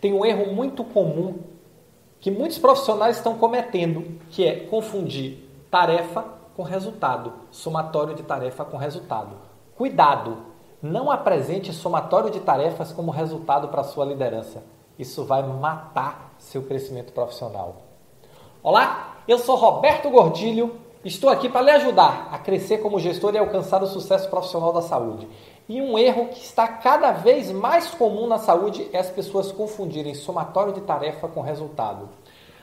tem um erro muito comum que muitos profissionais estão cometendo, que é confundir tarefa com resultado, somatório de tarefa com resultado. Cuidado, não apresente somatório de tarefas como resultado para sua liderança. Isso vai matar seu crescimento profissional. Olá, eu sou Roberto Gordilho, estou aqui para lhe ajudar a crescer como gestor e alcançar o sucesso profissional da saúde. E um erro que está cada vez mais comum na saúde é as pessoas confundirem somatório de tarefa com resultado.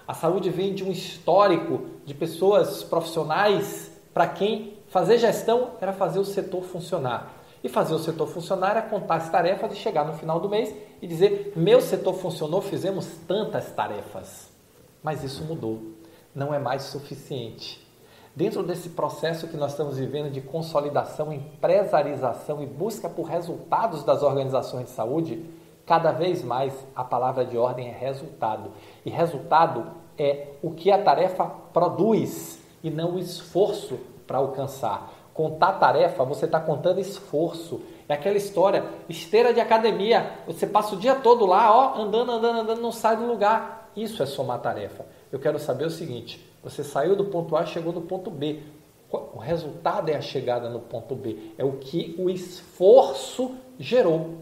A saúde vem de um histórico de pessoas profissionais para quem fazer gestão era fazer o setor funcionar. E fazer o setor funcionar era contar as tarefas e chegar no final do mês e dizer: meu setor funcionou, fizemos tantas tarefas. Mas isso mudou. Não é mais suficiente. Dentro desse processo que nós estamos vivendo de consolidação, empresarização e busca por resultados das organizações de saúde, cada vez mais a palavra de ordem é resultado. E resultado é o que a tarefa produz e não o esforço para alcançar. Contar tarefa, você está contando esforço. É aquela história, esteira de academia. Você passa o dia todo lá, ó, andando, andando, andando, não sai do lugar. Isso é somar tarefa. Eu quero saber o seguinte: você saiu do ponto A chegou no ponto B. O resultado é a chegada no ponto B. É o que o esforço gerou.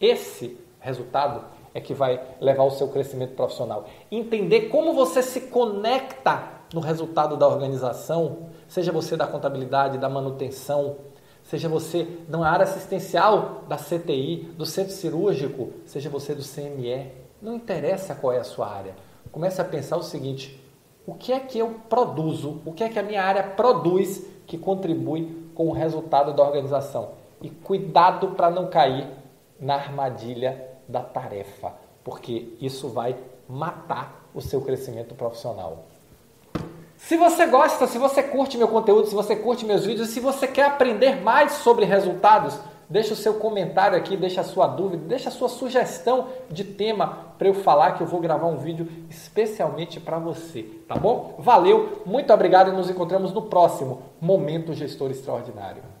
Esse resultado é que vai levar ao seu crescimento profissional. Entender como você se conecta no resultado da organização, seja você da contabilidade, da manutenção, seja você na área assistencial da CTI, do centro cirúrgico, seja você do CME, não interessa qual é a sua área. Comece a pensar o seguinte: o que é que eu produzo, o que é que a minha área produz que contribui com o resultado da organização. E cuidado para não cair na armadilha da tarefa, porque isso vai matar o seu crescimento profissional. Se você gosta, se você curte meu conteúdo, se você curte meus vídeos, se você quer aprender mais sobre resultados, Deixa o seu comentário aqui, deixa a sua dúvida, deixa a sua sugestão de tema para eu falar que eu vou gravar um vídeo especialmente para você, tá bom? Valeu, muito obrigado e nos encontramos no próximo Momento Gestor Extraordinário.